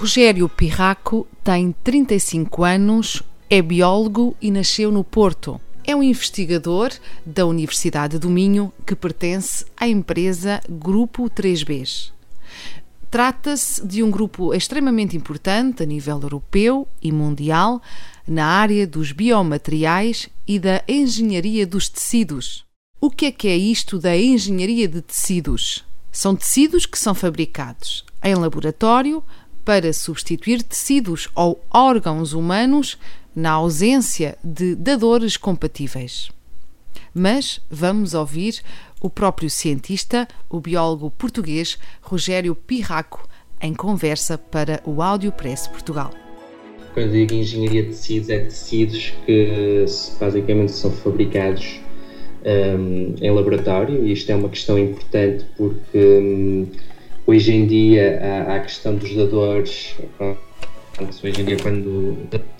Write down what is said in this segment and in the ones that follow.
Rogério Pirraco tem 35 anos, é biólogo e nasceu no Porto. É um investigador da Universidade do Minho que pertence à empresa Grupo 3Bs. Trata-se de um grupo extremamente importante a nível europeu e mundial na área dos biomateriais e da engenharia dos tecidos. O que é que é isto da engenharia de tecidos? São tecidos que são fabricados em laboratório para substituir tecidos ou órgãos humanos na ausência de dadores compatíveis. Mas vamos ouvir o próprio cientista, o biólogo português Rogério Pirraco, em conversa para o Áudio Press Portugal. Quando digo engenharia de tecidos, é tecidos que basicamente são fabricados um, em laboratório, e isto é uma questão importante porque um, Hoje em dia há, a questão dos dadores. Hoje em dia, quando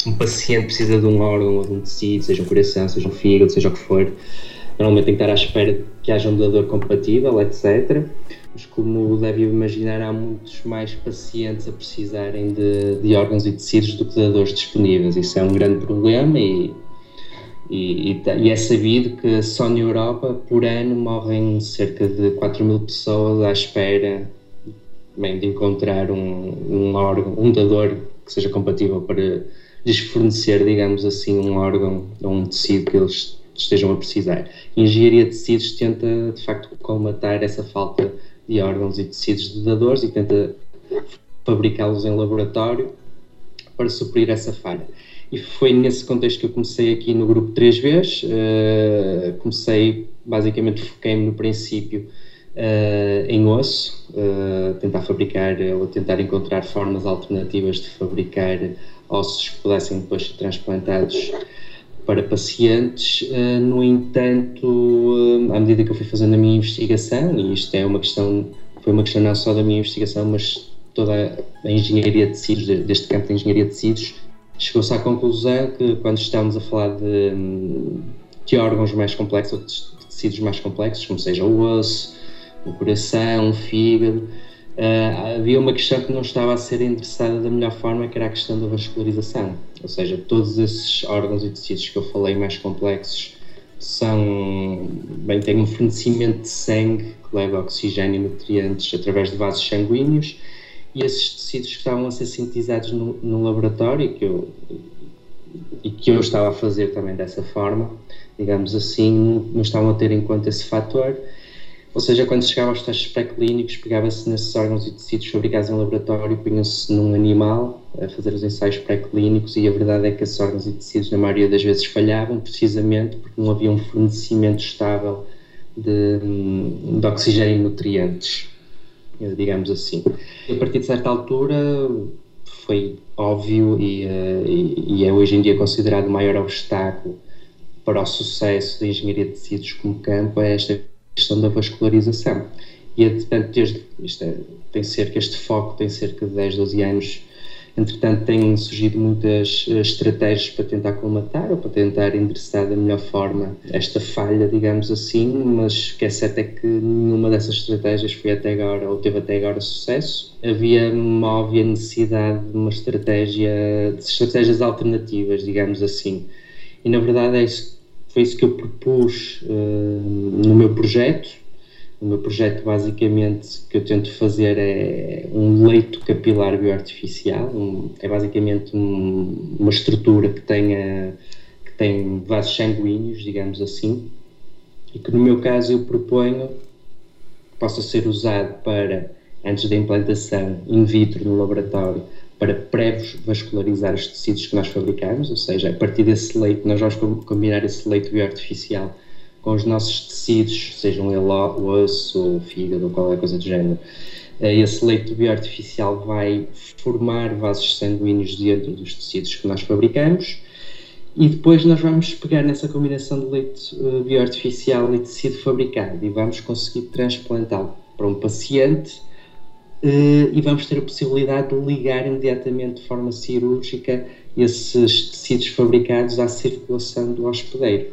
um paciente precisa de um órgão ou de um tecido, seja um coração, seja um fígado, seja o que for, normalmente tem que estar à espera que haja um dador compatível, etc. Mas, como deve imaginar, há muitos mais pacientes a precisarem de, de órgãos e tecidos do que dadores disponíveis. Isso é um grande problema e e, e, e, é sabido que só na Europa, por ano, morrem cerca de 4 mil pessoas à espera bem, de encontrar um, um órgão, um dador que seja compatível para lhes fornecer, digamos assim, um órgão ou um tecido que eles estejam a precisar. Engenharia de tecidos tenta, de facto, colmatar essa falta de órgãos e tecidos de dadores e tenta fabricá-los em laboratório para suprir essa falha. E foi nesse contexto que eu comecei aqui no grupo três vezes. Uh, comecei, basicamente, foquei-me no princípio uh, em osso, uh, tentar fabricar ou tentar encontrar formas alternativas de fabricar ossos que pudessem depois ser transplantados para pacientes. No entanto, à medida que eu fui fazendo a minha investigação, e isto é uma questão, foi uma questão não só da minha investigação, mas toda a engenharia de tecidos, deste campo de engenharia de tecidos, chegou-se à conclusão que quando estamos a falar de, de órgãos mais complexos ou de tecidos mais complexos, como seja o osso, o coração, o fígado. Uh, havia uma questão que não estava a ser endereçada da melhor forma, que era a questão da vascularização. Ou seja, todos esses órgãos e tecidos que eu falei mais complexos são, bem, têm um fornecimento de sangue que leva oxigênio e nutrientes através de vasos sanguíneos e esses tecidos que estavam a ser sintetizados no, no laboratório que eu, e que eu estava a fazer também dessa forma, digamos assim, não estavam a ter em conta esse fator ou seja, quando chegava aos testes pré-clínicos, pegava-se nesses órgãos e tecidos fabricados em laboratório, punha-se num animal a fazer os ensaios pré-clínicos e a verdade é que esses órgãos e tecidos, na maioria das vezes, falhavam, precisamente porque não havia um fornecimento estável de, de oxigênio e nutrientes, digamos assim. E a partir de certa altura foi óbvio e, eh, e, e é hoje em dia considerado o maior obstáculo para o sucesso da engenharia de tecidos como campo é esta questão da vascularização. E, portanto, desde, isto é, tem cerca, este foco tem cerca de 10, 12 anos. Entretanto, têm surgido muitas eh, estratégias para tentar colmatar ou para tentar endereçar da melhor forma esta falha, digamos assim, mas o que é certo é que nenhuma dessas estratégias foi até agora, ou teve até agora sucesso. Havia uma óbvia necessidade de uma estratégia, de estratégias alternativas, digamos assim. E na verdade é isso foi isso que eu propus uh, no meu projeto. O meu projeto, basicamente, que eu tento fazer é um leito capilar bioartificial. Um, é basicamente um, uma estrutura que tenha que tem vasos sanguíneos, digamos assim, e que no meu caso eu proponho que possa ser usado para, antes da implantação in vitro no laboratório, para pré-vascularizar os tecidos que nós fabricamos, ou seja, a partir desse leite, nós vamos combinar esse leite bioartificial com os nossos tecidos, sejam ele o osso, o fígado, ou qualquer coisa do género, esse leito bioartificial vai formar vasos sanguíneos dentro dos tecidos que nós fabricamos e depois nós vamos pegar nessa combinação de leite bioartificial e tecido fabricado e vamos conseguir transplantá-lo para um paciente e vamos ter a possibilidade de ligar imediatamente de forma cirúrgica esses tecidos fabricados à circulação do hospedeiro.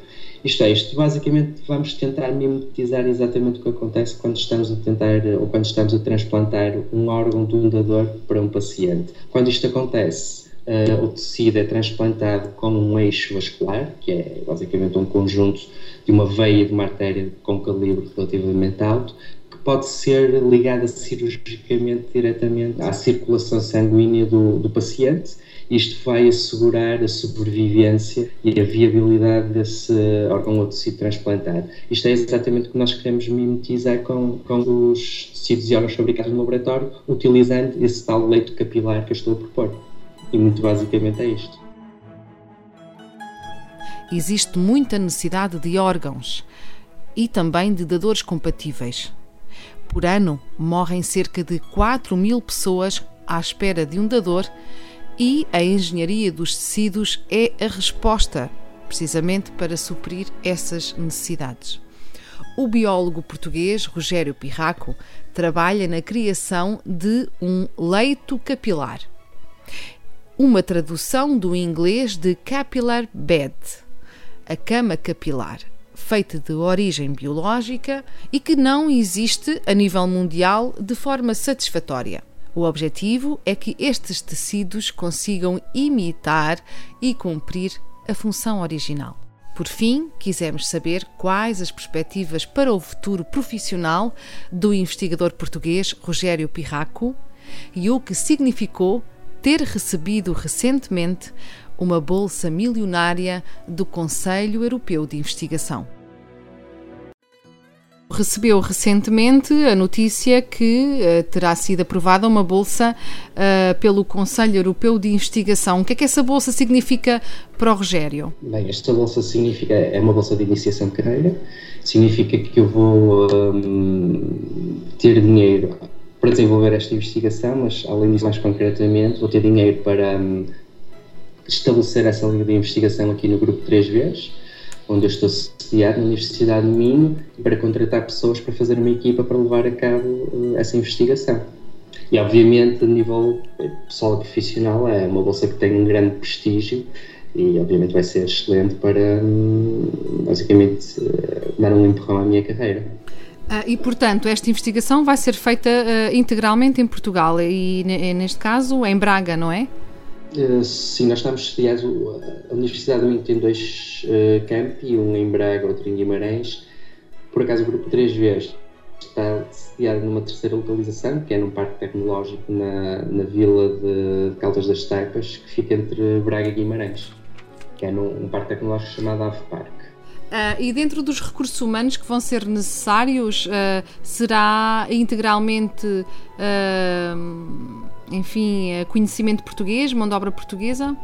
Isto é, isto basicamente vamos tentar mimetizar exatamente o que acontece quando estamos a tentar ou quando estamos a transplantar um órgão de um dador para um paciente. Quando isto acontece, uh, o tecido é transplantado com um eixo vascular, que é basicamente um conjunto de uma veia de uma artéria com calibre relativamente alto, pode ser ligada cirurgicamente diretamente à circulação sanguínea do, do paciente isto vai assegurar a sobrevivência e a viabilidade desse órgão ou tecido transplantado. Isto é exatamente o que nós queremos mimetizar com, com os tecidos e órgãos fabricados no laboratório, utilizando esse tal leito capilar que eu estou a propor. E muito basicamente é isto. Existe muita necessidade de órgãos e também de dadores compatíveis. Por ano, morrem cerca de 4 mil pessoas à espera de um dador e a engenharia dos tecidos é a resposta, precisamente para suprir essas necessidades. O biólogo português Rogério Pirraco trabalha na criação de um leito capilar, uma tradução do inglês de capillar bed, a cama capilar, feita de origem biológica e que não existe a nível mundial de forma satisfatória. O objetivo é que estes tecidos consigam imitar e cumprir a função original. Por fim, quisemos saber quais as perspectivas para o futuro profissional do investigador português Rogério Pirraco e o que significou ter recebido recentemente uma bolsa milionária do Conselho Europeu de Investigação recebeu recentemente a notícia que uh, terá sido aprovada uma bolsa uh, pelo Conselho Europeu de Investigação. O que é que essa bolsa significa para o Rogério? Bem, esta bolsa significa, é uma bolsa de iniciação de carreira, significa que eu vou um, ter dinheiro para desenvolver esta investigação, mas além disso, mais concretamente, vou ter dinheiro para um, estabelecer essa linha de investigação aqui no grupo 3 vezes onde eu estou sediado na Universidade de Minho para contratar pessoas para fazer uma equipa para levar a cabo uh, essa investigação. E obviamente, a nível pessoal e profissional, é uma bolsa que tem um grande prestígio e obviamente vai ser excelente para um, basicamente uh, dar um empurrão à minha carreira. Uh, e, portanto, esta investigação vai ser feita uh, integralmente em Portugal e, neste caso, em Braga, não é? Uh, sim, nós estamos sediados. A Universidade do Minho tem dois uh, campi, um em Braga, outro em Guimarães. Por acaso, o grupo 3 vezes está sediado numa terceira localização, que é num parque tecnológico na, na vila de Caldas das Taipas, que fica entre Braga e Guimarães, que é num um parque tecnológico chamado Ave Parque. Uh, e dentro dos recursos humanos que vão ser necessários, uh, será integralmente, uh, enfim, conhecimento português, mão de obra portuguesa?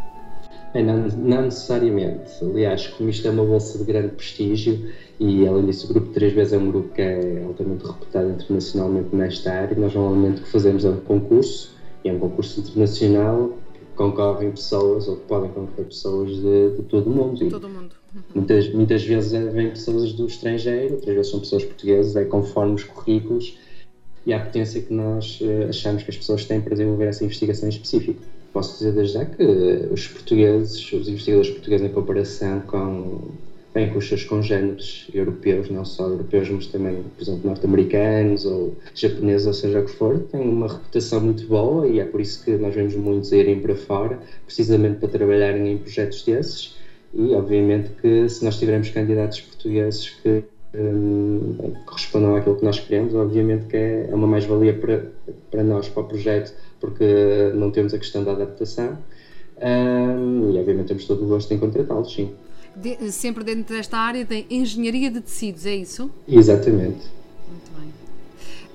É, não, não, necessariamente. Aliás, como isto é uma bolsa de grande prestígio e, além disso, o Grupo 3 vezes é um grupo que é altamente reputado internacionalmente nesta área, nós normalmente o que fazemos é um concurso, e é um concurso internacional que concorrem pessoas, ou que podem concorrer pessoas de, de todo o mundo. Todo o mundo Muitas, muitas vezes é, vêm pessoas do estrangeiro, outras vezes são pessoas portuguesas, é conforme os currículos e a potência que nós uh, achamos que as pessoas têm para desenvolver essa investigação em específico. Posso dizer desde já que os portugueses, os investigadores portugueses em comparação com, bem, com os seus congêneres europeus, não só europeus, mas também, por exemplo, norte-americanos ou japoneses, ou seja o que for, têm uma reputação muito boa e é por isso que nós vemos muitos irem para fora, precisamente para trabalharem em projetos desses e, obviamente, que se nós tivermos candidatos portugueses que um, correspondam àquilo que nós queremos, obviamente que é, é uma mais-valia para, para nós, para o projeto, porque não temos a questão da adaptação e, obviamente, temos todo o gosto em contratá-los, sim. De, sempre dentro desta área da engenharia de tecidos, é isso? Exatamente.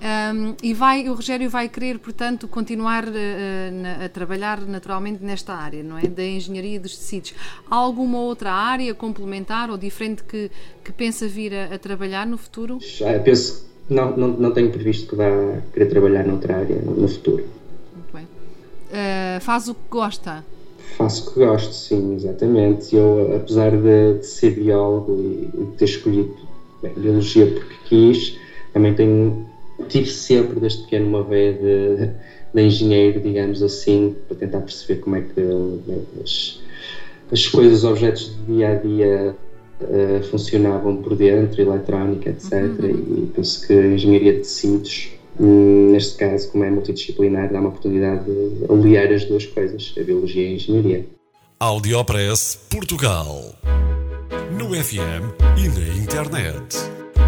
Um, e vai, o Rogério vai querer, portanto, continuar uh, na, a trabalhar naturalmente nesta área, não é? Da engenharia dos tecidos. Há alguma outra área complementar ou diferente que, que pensa vir a, a trabalhar no futuro? Já, penso, Não, não, não tenho previsto que vá querer trabalhar noutra área no futuro. Muito bem. Uh, faz o que gosta? Faço o que gosto, sim, exatamente. Eu, apesar de, de ser biólogo e de ter escolhido bem, biologia porque quis, também tenho, tive sempre desde pequeno uma veia de, de engenheiro, digamos assim, para tentar perceber como é que bem, as, as coisas, os objetos de dia a dia uh, funcionavam por dentro, eletrónica, etc. Uhum. E penso que a engenharia de tecidos, hum, neste caso, como é multidisciplinar, dá uma oportunidade de aliar as duas coisas, a biologia e a engenharia. Audiopress Portugal. No FM e na internet.